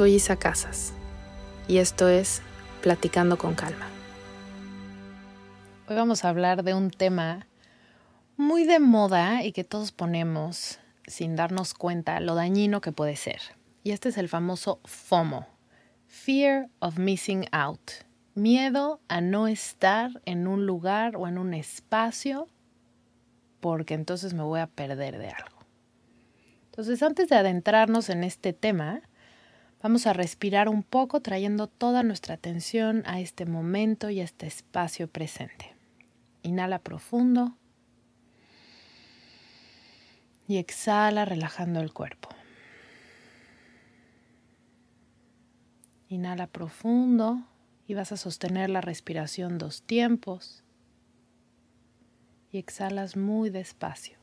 Soy Isa Casas y esto es Platicando con Calma. Hoy vamos a hablar de un tema muy de moda y que todos ponemos sin darnos cuenta lo dañino que puede ser. Y este es el famoso FOMO, Fear of Missing Out, miedo a no estar en un lugar o en un espacio porque entonces me voy a perder de algo. Entonces, antes de adentrarnos en este tema, Vamos a respirar un poco trayendo toda nuestra atención a este momento y a este espacio presente. Inhala profundo y exhala relajando el cuerpo. Inhala profundo y vas a sostener la respiración dos tiempos y exhalas muy despacio.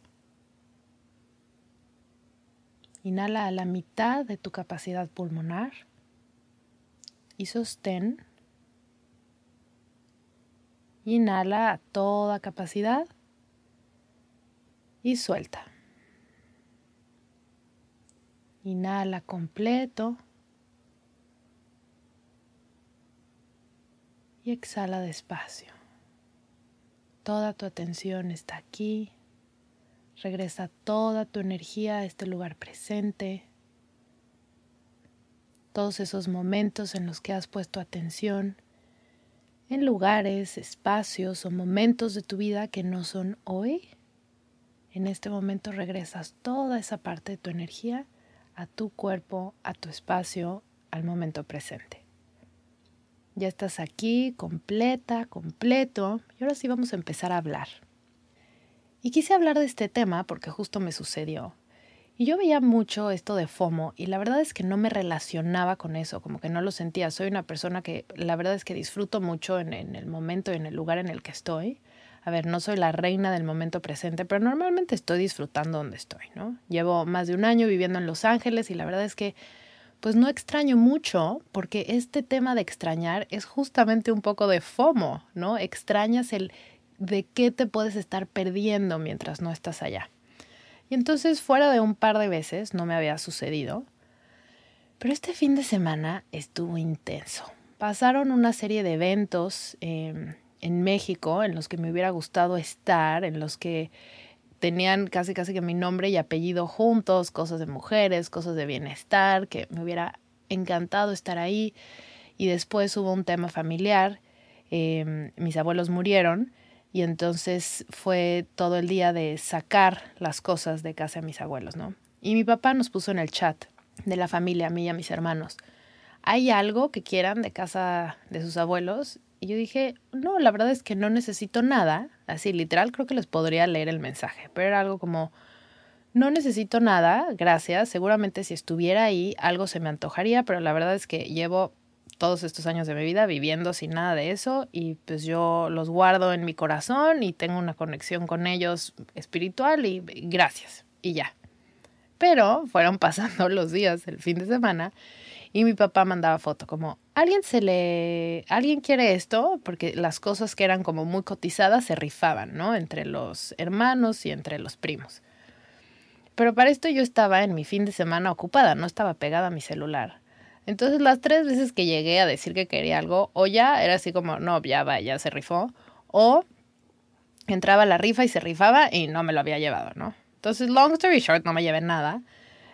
Inhala a la mitad de tu capacidad pulmonar y sostén. Inhala a toda capacidad y suelta. Inhala completo y exhala despacio. Toda tu atención está aquí Regresa toda tu energía a este lugar presente. Todos esos momentos en los que has puesto atención en lugares, espacios o momentos de tu vida que no son hoy. En este momento regresas toda esa parte de tu energía a tu cuerpo, a tu espacio, al momento presente. Ya estás aquí, completa, completo, y ahora sí vamos a empezar a hablar. Y quise hablar de este tema porque justo me sucedió. Y yo veía mucho esto de FOMO y la verdad es que no me relacionaba con eso, como que no lo sentía. Soy una persona que la verdad es que disfruto mucho en, el momento y en el lugar en el que estoy. A ver, no soy la reina del momento presente, pero normalmente estoy disfrutando donde estoy, ¿no? Llevo más de un año viviendo en Los Ángeles y la verdad es que pues no extraño mucho porque este tema de extrañar es justamente un poco de FOMO, ¿no? Extrañas el de qué te puedes estar perdiendo mientras no estás allá. Y entonces fuera de un par de veces no me había sucedido, pero este fin de semana estuvo intenso. Pasaron una serie de eventos em, en México en los que me hubiera gustado estar, en los que tenían casi casi que mi nombre y apellido juntos, cosas de mujeres, cosas de bienestar, que me hubiera encantado estar ahí. Y después hubo un tema familiar, em, mis abuelos murieron y entonces fue todo el día de sacar las cosas de casa a mis abuelos, ¿no? Y mi papá nos puso en el chat de la familia, a mí y a mis hermanos, ¿hay algo que quieran de casa de sus abuelos? Y yo dije, no, la verdad es que no necesito nada, así literal creo que les podría leer el mensaje, pero era algo como, no necesito nada, gracias, seguramente si estuviera ahí algo se me antojaría, pero la verdad es que llevo todos estos años de mi vida viviendo sin nada de eso y pues yo los guardo en mi corazón y tengo una conexión con ellos espiritual y gracias y ya. Pero fueron pasando los días, el fin de semana y mi papá mandaba foto como, ¿alguien se le, alguien quiere esto? Porque las cosas que eran como muy cotizadas se rifaban, ¿no? Entre los hermanos y entre los primos. Pero para esto yo estaba en mi fin de semana ocupada, no estaba pegada a mi celular. Entonces las tres veces que llegué a decir que quería algo, o ya era así como, no, ya va, ya se rifó, o entraba la rifa y se rifaba y no me lo había llevado, ¿no? Entonces, long story short, no me llevé nada.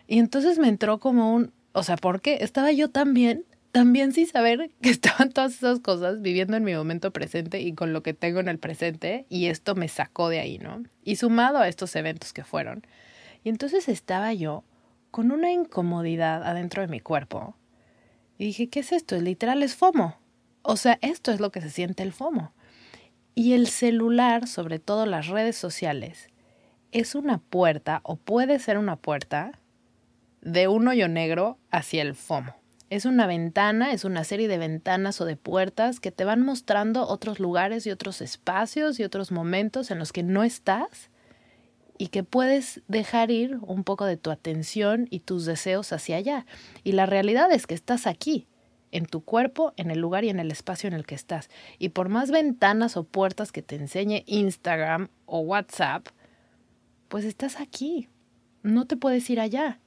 Y entonces me entró como un, o sea, ¿por qué? Estaba yo tan bien, también sin saber que estaban todas esas cosas viviendo en mi momento presente y con lo que tengo en el presente y esto me sacó de ahí, ¿no? Y sumado a estos eventos que fueron. Y entonces estaba yo con una incomodidad adentro de mi cuerpo. Y dije, ¿qué es esto? Literal es FOMO. O sea, esto es lo que se siente el FOMO. Y el celular, sobre todo las redes sociales, es una puerta o puede ser una puerta de un hoyo negro hacia el FOMO. Es una ventana, es una serie de ventanas o de puertas que te van mostrando otros lugares y otros espacios y otros momentos en los que no estás y que puedes dejar ir un poco de tu atención y tus deseos hacia allá. Y la realidad es que estás aquí, en tu cuerpo, en el lugar y en el espacio en el que estás. Y por más ventanas o puertas que te enseñe Instagram o WhatsApp, pues estás aquí. No te puedes ir allá.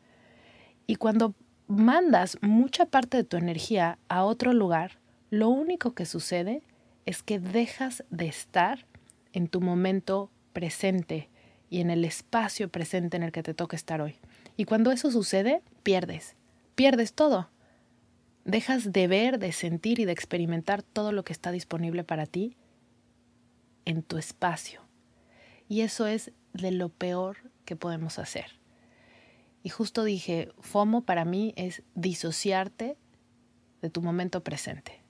Y cuando mandas mucha parte de tu energía a otro lugar, lo único que sucede es que dejas de estar en tu momento presente y en el espacio presente en el que te toca estar hoy. Y cuando eso sucede, pierdes, pierdes todo. Dejas de ver, de sentir y de experimentar todo lo que está disponible para ti en tu espacio. Y eso es de lo peor que podemos hacer. Y justo dije, FOMO para mí es disociarte de tu momento presente.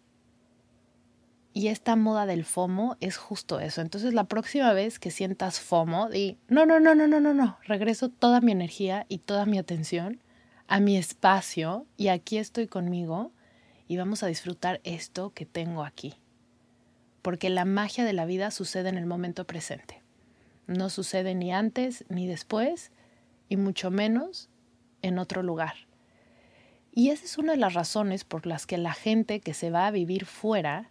Y esta moda del FOMO es justo eso. Entonces la próxima vez que sientas FOMO, di, no, no, no, no, no, no, no, regreso toda mi energía y toda mi atención a mi espacio y aquí estoy conmigo y vamos a disfrutar esto que tengo aquí. Porque la magia de la vida sucede en el momento presente. No sucede ni antes ni después, y mucho menos en otro lugar. Y esa es una de las razones por las que la gente que se va a vivir fuera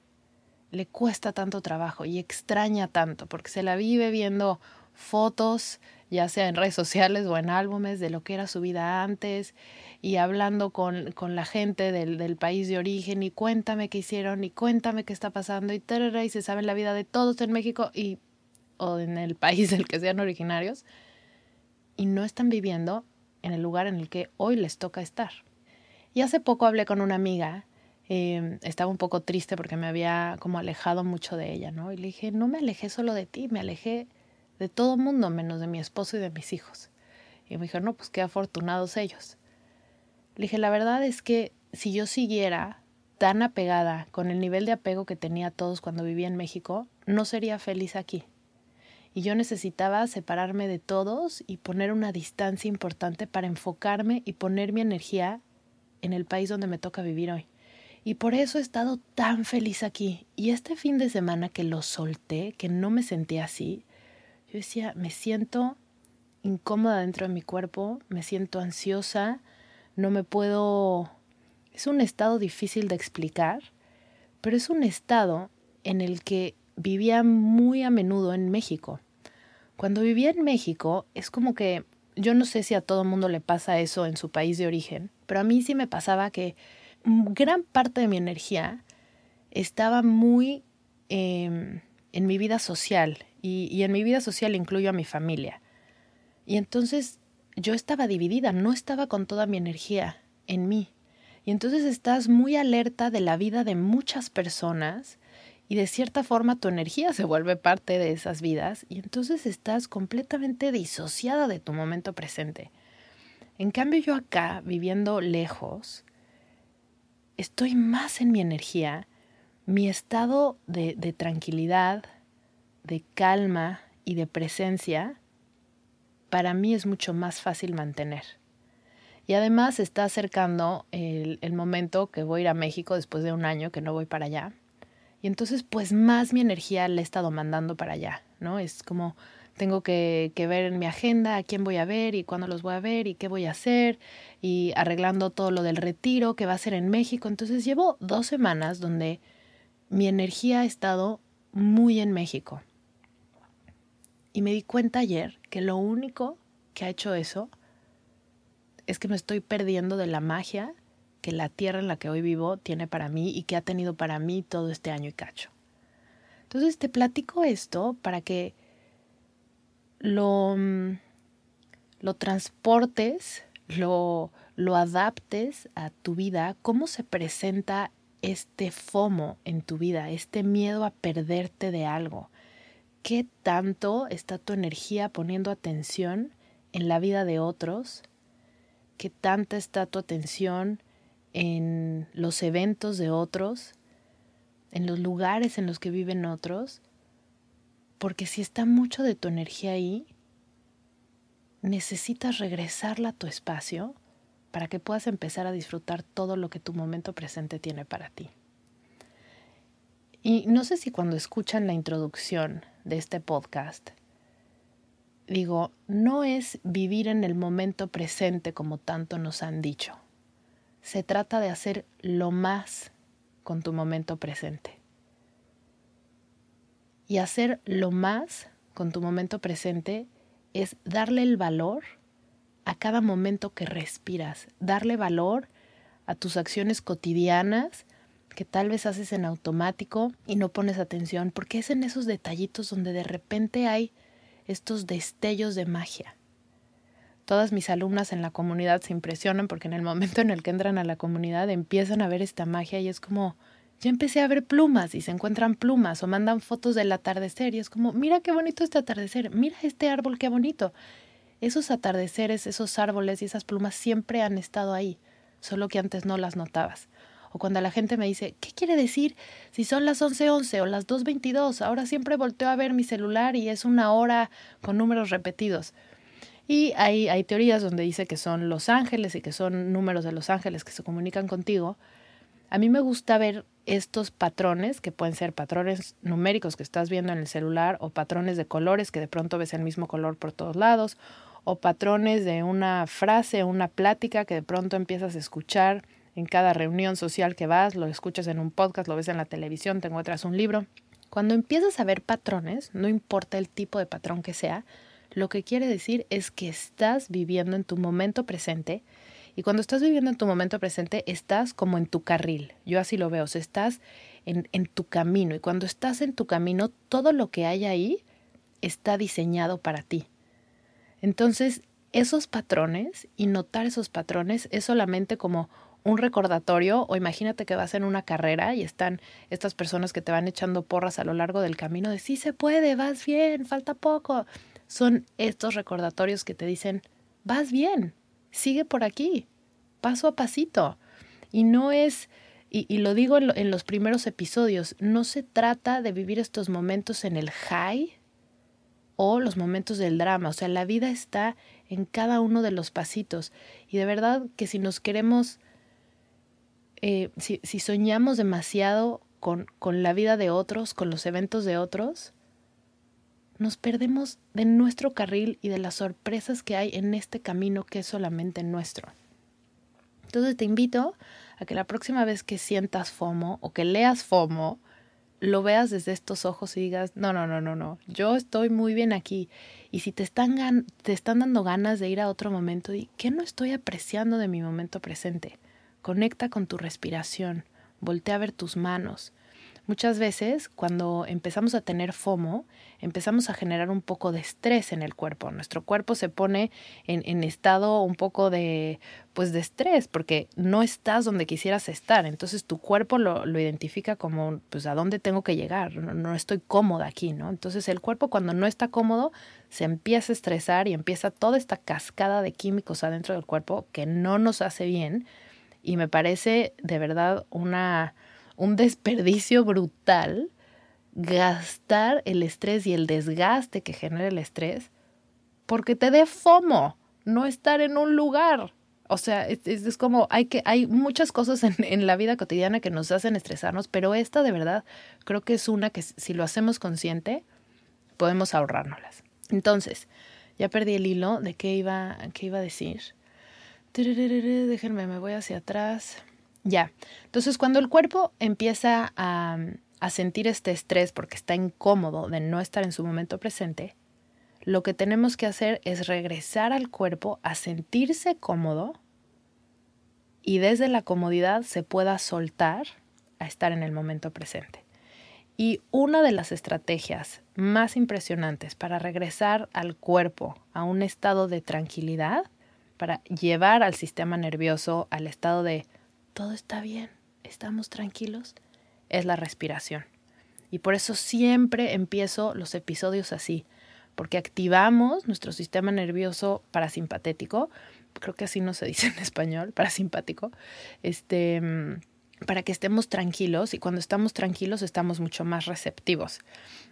le cuesta tanto trabajo y extraña tanto, porque se la vive viendo fotos, ya sea en redes sociales o en álbumes, de lo que era su vida antes, y hablando con, con la gente del, del, país de origen, y cuéntame qué hicieron, y cuéntame qué está pasando, y, tarara, y se sabe la vida de todos en México y, o en el país del que sean originarios, y no están viviendo en el lugar en el que hoy les toca estar. Y hace poco hablé con una amiga, eh, estaba un poco triste porque me había como alejado mucho de ella, ¿no? Y le dije, no me alejé solo de ti, me alejé de todo mundo menos de mi esposo y de mis hijos. Y me dijo, no, pues qué afortunados ellos. Le dije, la verdad es que si yo siguiera tan apegada con el nivel de apego que tenía todos cuando vivía en México, no sería feliz aquí y yo necesitaba separarme de todos y poner una distancia importante para enfocarme y poner mi energía en el país donde me toca vivir hoy. Y por eso he estado tan feliz aquí. Y este fin de semana que lo solté, que no me sentí así, yo decía, me siento incómoda dentro de mi cuerpo, me siento ansiosa, no me puedo... Es un estado difícil de explicar, pero es un estado en el que vivía muy a menudo en México. Cuando vivía en México, es como que yo no sé si a todo mundo le pasa eso en su país de origen, pero a mí sí me pasaba que gran parte de mi energía estaba muy em, en mi vida social y, y en mi vida social incluyo a mi familia. Y entonces yo estaba dividida, no estaba con toda mi energía en mí. Y entonces estás muy alerta de la vida de muchas personas y de cierta forma tu energía se vuelve parte de esas vidas y entonces estás completamente disociada de tu momento presente. En cambio yo acá, viviendo lejos, estoy más en mi energía, mi estado de, tranquilidad, de calma y de presencia, para mí es mucho más fácil mantener. Y además está acercando el, el momento que voy a ir a México después de un año que no voy para allá y entonces, pues más mi energía la he estado mandando para allá, ¿no? Es como tengo que, ver en mi agenda a quién voy a ver y cuándo los voy a ver y qué voy a hacer y arreglando todo lo del retiro que va a ser en México. Entonces llevo dos semanas donde mi energía ha estado muy en México. Y me di cuenta ayer que lo único que ha hecho eso es que me estoy perdiendo de la magia que la tierra en la que hoy vivo tiene para mí y que ha tenido para mí todo este año y cacho. Entonces te platico esto para que lo, mm, lo transportes, lo, lo adaptes a tu vida, cómo se presenta este FOMO en tu vida, este miedo a perderte de algo. ¿Qué tanto está tu energía poniendo atención en la vida de otros? ¿Qué tanta está tu atención en los eventos de otros? ¿En los lugares en los que viven otros? Porque si está mucho de tu energía ahí, necesitas regresarla a tu espacio para que puedas empezar a disfrutar todo lo que tu momento presente tiene para ti. Y no sé si cuando escuchan la introducción de este podcast, digo, no es vivir en el momento presente como tanto nos han dicho. Se trata de hacer lo más con tu momento presente. Y hacer lo más con tu momento presente es darle el valor a cada momento que respiras, darle valor a tus acciones cotidianas que tal vez haces en automático y no pones atención, porque es en esos detallitos donde de repente hay estos destellos de magia. Todas mis alumnas en la comunidad se impresionan porque en el momento en el que entran a la comunidad empiezan a ver esta magia y es como, ya empecé a ver plumas y se encuentran plumas o mandan fotos del atardecer y es como, mira qué bonito este atardecer, mira este árbol qué bonito. Esos atardeceres, esos árboles y esas plumas siempre han estado ahí, solo que antes no las notabas. O cuando la gente me dice, ¿qué quiere decir si son las 11:11 o las 2:22? Ahora siempre volteo a ver mi celular y es una hora con números repetidos. Y hay, hay teorías donde dice que son los ángeles y que son números de los ángeles que se comunican contigo. A mí me gusta ver estos patrones, que pueden ser patrones numéricos que estás viendo en el celular o patrones de colores que de pronto ves el mismo color por todos lados, o patrones de una frase una plática que de pronto empiezas a escuchar en cada reunión social que vas, lo escuchas en un podcast, lo ves en la televisión, te encuentras un libro. Cuando empiezas a ver patrones, no importa el tipo de patrón que sea, lo que quiere decir es que estás viviendo en tu momento presente y cuando estás viviendo en tu momento presente, estás como en tu carril. Yo así lo veo, estás en, en tu camino. Y cuando estás en tu camino, todo lo que hay ahí está diseñado para ti. Entonces, esos patrones y notar esos patrones es solamente como un recordatorio o imagínate que vas en una carrera y están estas personas que te van echando porras a lo largo del camino de sí se puede, vas bien, falta poco. Son estos recordatorios que te dicen, vas bien, sigue por aquí, paso a pasito. Y no es, y, lo digo en, en los primeros episodios, no se trata de vivir estos momentos en el high o los momentos del drama. O sea, la vida está en cada uno de los pasitos. Y de verdad que si nos queremos eh, si, si, soñamos demasiado con, con la vida de otros, con los eventos de otros, nos perdemos de nuestro carril y de las sorpresas que hay en este camino que es solamente nuestro. Entonces te invito a que la próxima vez que sientas FOMO o que leas FOMO, lo veas desde estos ojos y digas, no, no, no, no, no, yo estoy muy bien aquí. Y si te están, te están dando ganas de ir a otro momento, ¿qué no estoy apreciando de mi momento presente? Conecta con tu respiración, voltea a ver tus manos. Muchas veces cuando empezamos a tener FOMO, empezamos a generar un poco de estrés en el cuerpo. Nuestro cuerpo se pone en, en, estado un poco de, pues de estrés, porque no estás donde quisieras estar. Entonces tu cuerpo lo, lo identifica como, pues a dónde tengo que llegar, no, no, estoy cómoda aquí, ¿no? Entonces el cuerpo cuando no está cómodo se empieza a estresar y empieza toda esta cascada de químicos adentro del cuerpo que no nos hace bien y me parece de verdad una, un desperdicio brutal gastar el estrés y el desgaste que genera el estrés porque te dé FOMO, no estar en un lugar. O sea, es, es, como hay que hay muchas cosas en, en, la vida cotidiana que nos hacen estresarnos, pero esta de verdad creo que es una que si lo hacemos consciente podemos ahorrárnoslas. Entonces, ya perdí el hilo de qué iba, qué iba a decir. Déjenme, me voy hacia atrás. Ya. Entonces, cuando el cuerpo empieza a, a sentir este estrés porque está incómodo de no estar en su momento presente, lo que tenemos que hacer es regresar al cuerpo a sentirse cómodo y desde la comodidad se pueda soltar a estar en el momento presente. Y una de las estrategias más impresionantes para regresar al cuerpo a un estado de tranquilidad para llevar al sistema nervioso al estado de todo está bien, estamos tranquilos, es la respiración. Y por eso siempre empiezo los episodios así, porque activamos nuestro sistema nervioso parasimpatético, creo que así no se dice en español, parasimpático, este, para que estemos tranquilos y cuando estamos tranquilos estamos mucho más receptivos.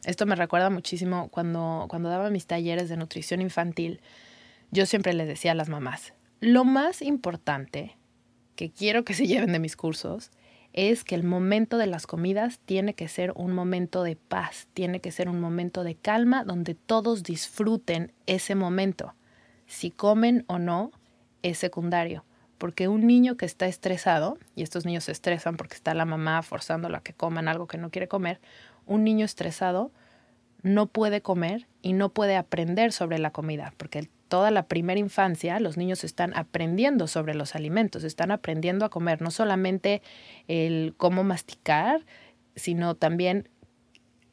Esto me recuerda muchísimo cuando, cuando daba mis talleres de nutrición infantil, yo siempre les decía a las mamás, lo más importante que quiero que se lleven de mis cursos es que el momento de las comidas tiene que ser un momento de paz, tiene que ser un momento de calma donde todos disfruten ese momento. Si comen o no es secundario, porque un niño que está estresado, y estos niños se estresan porque está la mamá forzándola a que coman algo que no quiere comer, un niño estresado no puede comer y no puede aprender sobre la comida, porque toda la primera infancia los niños están aprendiendo sobre los alimentos, están aprendiendo a comer, no solamente el cómo masticar, sino también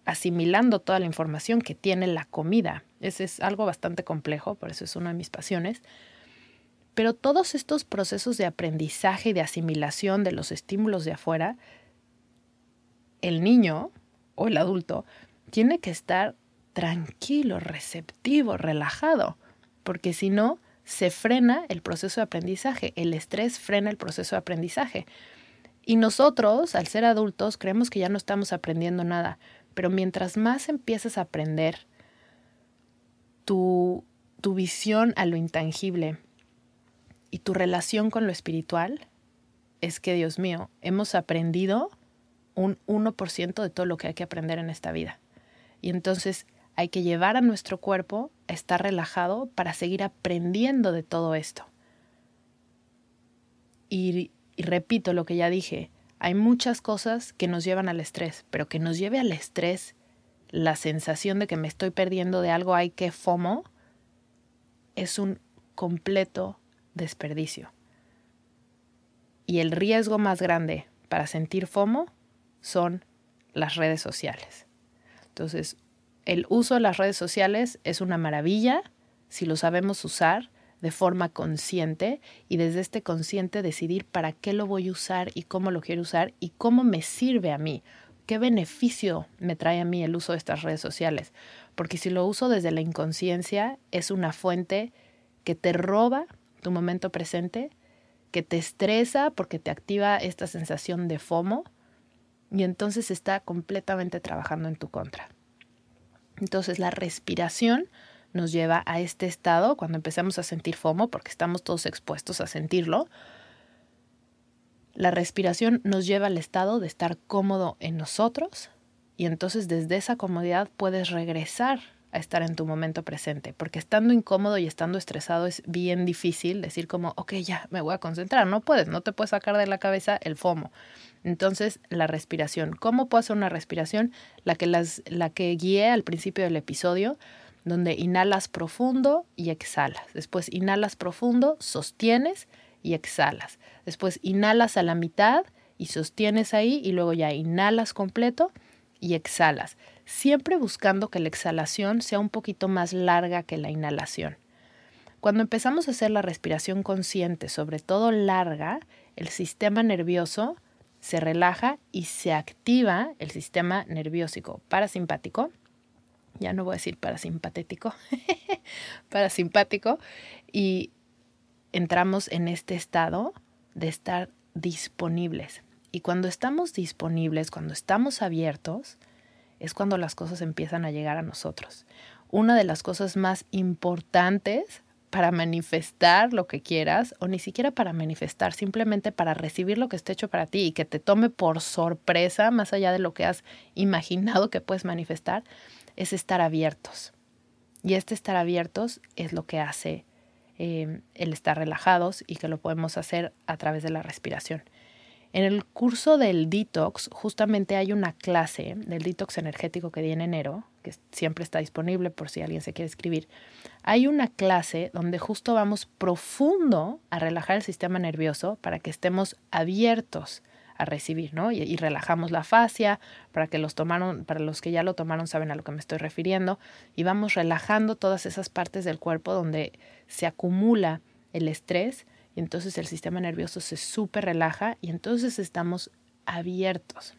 asimilando toda la información que tiene la comida. Ese es algo bastante complejo, por eso es una de mis pasiones. Pero todos estos procesos de aprendizaje y de asimilación de los estímulos de afuera, el niño o el adulto tiene que estar tranquilo, receptivo, relajado porque si no, se frena el proceso de aprendizaje, el estrés frena el proceso de aprendizaje. Y nosotros, al ser adultos, creemos que ya no estamos aprendiendo nada, pero mientras más empiezas a aprender tu, tu visión a lo intangible y tu relación con lo espiritual, es que, Dios mío, hemos aprendido un 1% de todo lo que hay que aprender en esta vida. Y entonces hay que llevar a nuestro cuerpo a estar relajado para seguir aprendiendo de todo esto. Y, y, repito lo que ya dije, hay muchas cosas que nos llevan al estrés, pero que nos lleve al estrés la sensación de que me estoy perdiendo de algo, hay que FOMO, es un completo desperdicio. Y el riesgo más grande para sentir FOMO son las redes sociales. Entonces, el uso de las redes sociales es una maravilla si lo sabemos usar de forma consciente y desde este consciente decidir para qué lo voy a usar y cómo lo quiero usar y cómo me sirve a mí, qué beneficio me trae a mí el uso de estas redes sociales. Porque si lo uso desde la inconsciencia es una fuente que te roba tu momento presente, que te estresa porque te activa esta sensación de FOMO y entonces está completamente trabajando en tu contra. Entonces la respiración nos lleva a este estado cuando empezamos a sentir FOMO, porque estamos todos expuestos a sentirlo. La respiración nos lleva al estado de estar cómodo en nosotros y entonces desde esa comodidad puedes regresar a estar en tu momento presente, porque estando incómodo y estando estresado es bien difícil decir como, ok, ya, me voy a concentrar, no puedes, no te puedes sacar de la cabeza el FOMO. Entonces, la respiración. ¿Cómo puedo hacer una respiración? La que, las, la que guié al principio del episodio, donde inhalas profundo y exhalas. Después inhalas profundo, sostienes y exhalas. Después inhalas a la mitad y sostienes ahí y luego ya inhalas completo y exhalas. Siempre buscando que la exhalación sea un poquito más larga que la inhalación. Cuando empezamos a hacer la respiración consciente, sobre todo larga, el sistema nervioso se relaja y se activa el sistema nerviósico parasimpático. Ya no voy a decir parasimpatético, parasimpático. Y entramos en este estado de estar disponibles. Y cuando estamos disponibles, cuando estamos abiertos, es cuando las cosas empiezan a llegar a nosotros. Una de las cosas más importantes para manifestar lo que quieras o ni siquiera para manifestar, simplemente para recibir lo que esté hecho para ti y que te tome por sorpresa, más allá de lo que has imaginado que puedes manifestar, es estar abiertos. Y este estar abiertos es lo que hace eh, el estar relajados y que lo podemos hacer a través de la respiración. En el curso del detox, justamente hay una clase del detox energético que di en enero, que siempre está disponible por si alguien se quiere escribir. Hay una clase donde justo vamos profundo a relajar el sistema nervioso para que estemos abiertos a recibir, ¿no? Y, y, relajamos la fascia, para que los tomaron, para los que ya lo tomaron saben a lo que me estoy refiriendo, y vamos relajando todas esas partes del cuerpo donde se acumula el estrés y entonces el sistema nervioso se súper relaja y entonces estamos abiertos.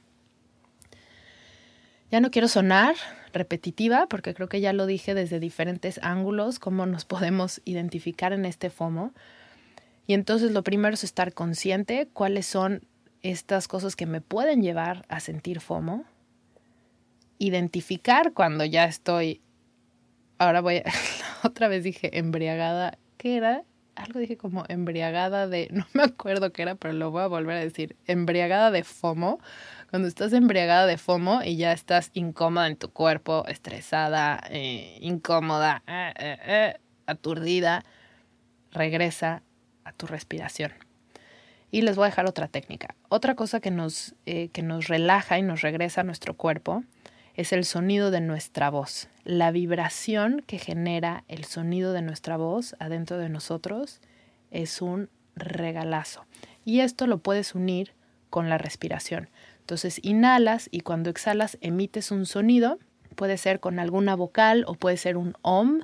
Ya no quiero sonar repetitiva porque creo que ya lo dije desde diferentes ángulos, cómo nos podemos identificar en este FOMO. Y entonces lo primero es estar consciente cuáles son estas cosas que me pueden llevar a sentir FOMO. Identificar cuando ya estoy, ahora voy, otra vez dije embriagada, ¿qué era? Algo dije como embriagada de, no me acuerdo qué era, pero lo voy a volver a decir, embriagada de FOMO cuando estás embriagada de FOMO y ya estás incómoda en tu cuerpo, estresada, eh, incómoda, eh, eh, aturdida, regresa a tu respiración. Y les voy a dejar otra técnica. Otra cosa que nos, que nos relaja y nos regresa a nuestro cuerpo es el sonido de nuestra voz. La vibración que genera el sonido de nuestra voz adentro de nosotros es un regalazo. Y esto lo puedes unir con la respiración. Entonces inhalas y cuando exhalas emites un sonido, puede ser con alguna vocal o puede ser un om,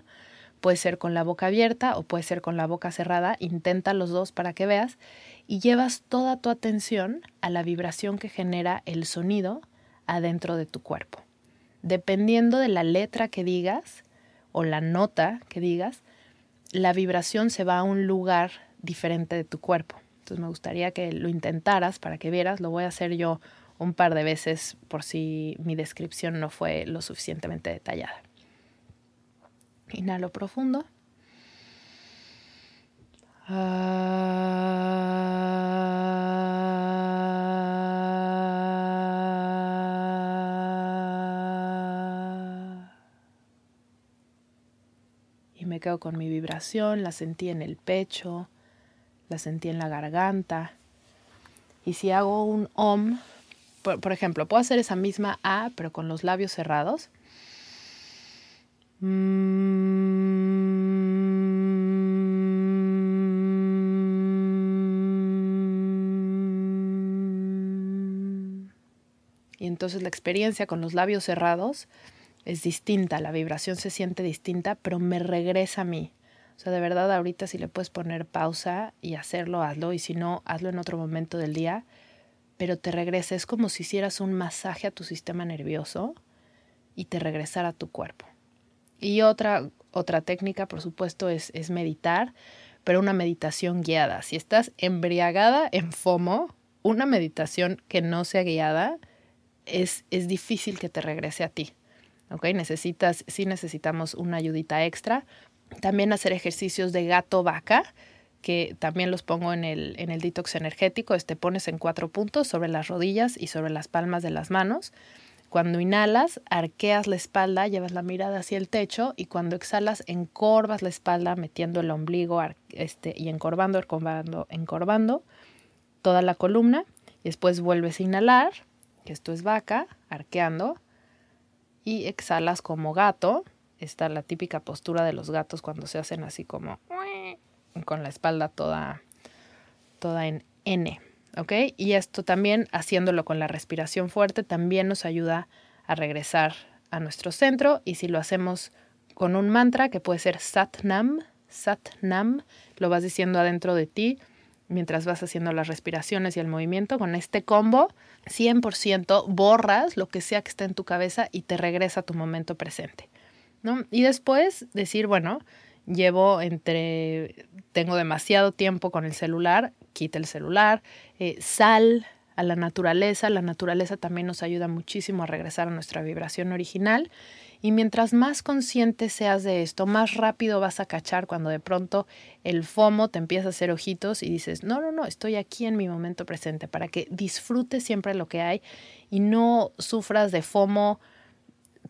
puede ser con la boca abierta o puede ser con la boca cerrada, intenta los dos para que veas y llevas toda tu atención a la vibración que genera el sonido adentro de tu cuerpo. Dependiendo de la letra que digas o la nota que digas, la vibración se va a un lugar diferente de tu cuerpo. Entonces me gustaría que lo intentaras para que vieras, lo voy a hacer yo un par de veces por si mi descripción no fue lo suficientemente detallada. Inhalo profundo. Y me quedo con mi vibración, la sentí en el pecho, la sentí en la garganta. Y si hago un OM, por, ejemplo, puedo hacer esa misma A, pero con los labios cerrados. Y entonces la experiencia con los labios cerrados es distinta, la vibración se siente distinta, pero me regresa a mí. O sea, de verdad ahorita si le puedes poner pausa y hacerlo, hazlo. Y si no, hazlo en otro momento del día pero te regresa. Es como si hicieras un masaje a tu sistema nervioso y te regresara a tu cuerpo. Y otra, otra técnica, por supuesto, es, es meditar, pero una meditación guiada. Si estás embriagada en FOMO, una meditación que no sea guiada es, es difícil que te regrese a ti. ¿Ok? Necesitas, sí necesitamos una ayudita extra. También hacer ejercicios de gato-vaca, que también los pongo en el, en el detox energético, este pones en cuatro puntos sobre las rodillas y sobre las palmas de las manos. Cuando inhalas, arqueas la espalda, llevas la mirada hacia el techo y cuando exhalas, encorvas la espalda metiendo el ombligo este, y encorvando, encorvando, encorvando toda la columna. Y después vuelves a inhalar, que esto es vaca, arqueando, y exhalas como gato. Esta la típica postura de los gatos cuando se hacen así como con la espalda toda, toda en N. ¿Ok? Y esto también, haciéndolo con la respiración fuerte, también nos ayuda a regresar a nuestro centro. Y si lo hacemos con un mantra que puede ser Satnam, Satnam, lo vas diciendo adentro de ti mientras vas haciendo las respiraciones y el movimiento. Con este combo, 100% borras lo que sea que esté en tu cabeza y te regresa a tu momento presente. ¿no? Y después decir, bueno, llevo entre, tengo demasiado tiempo con el celular, quita el celular, eh, sal a la naturaleza, la naturaleza también nos ayuda muchísimo a regresar a nuestra vibración original y mientras más consciente seas de esto, más rápido vas a cachar cuando de pronto el FOMO te empieza a hacer ojitos y dices, no, no, no, estoy aquí en mi momento presente para que disfrutes siempre lo que hay y no sufras de FOMO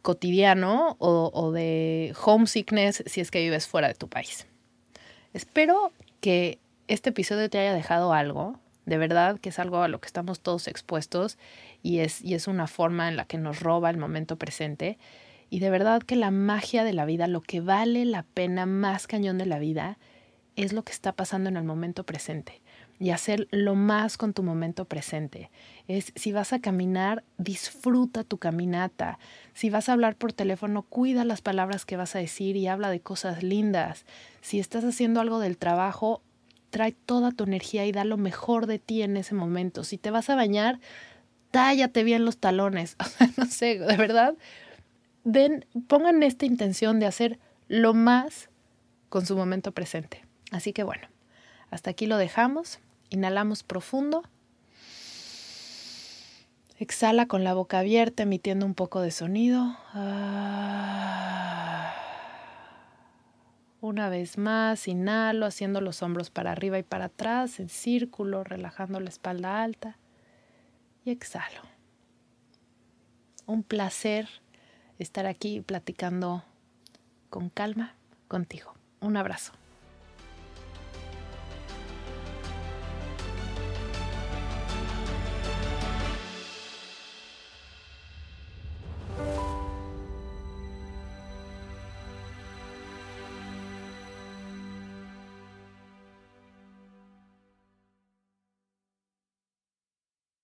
cotidiano o, de homesickness si es que vives fuera de tu país. Espero que este episodio te haya dejado algo, de verdad que es algo a lo que estamos todos expuestos y es, y es una forma en la que nos roba el momento presente. Y de verdad que la magia de la vida, lo que vale la pena más cañón de la vida, es lo que está pasando en el momento presente y hacer lo más con tu momento presente. Es si vas a caminar, disfruta tu caminata. Si vas a hablar por teléfono, cuida las palabras que vas a decir y habla de cosas lindas. Si estás haciendo algo del trabajo, trae toda tu energía y da lo mejor de ti en ese momento. Si te vas a bañar, tállate bien los talones. No sé, de verdad, pongan esta intención de hacer lo más con su momento presente. Así que bueno, hasta aquí lo dejamos. Inhalamos profundo. Exhala con la boca abierta, emitiendo un poco de sonido. Ah. Una vez más, inhalo, haciendo los hombros para arriba y para atrás, en círculo, relajando la espalda alta. Y exhalo. Un placer estar aquí platicando con calma contigo. Un abrazo.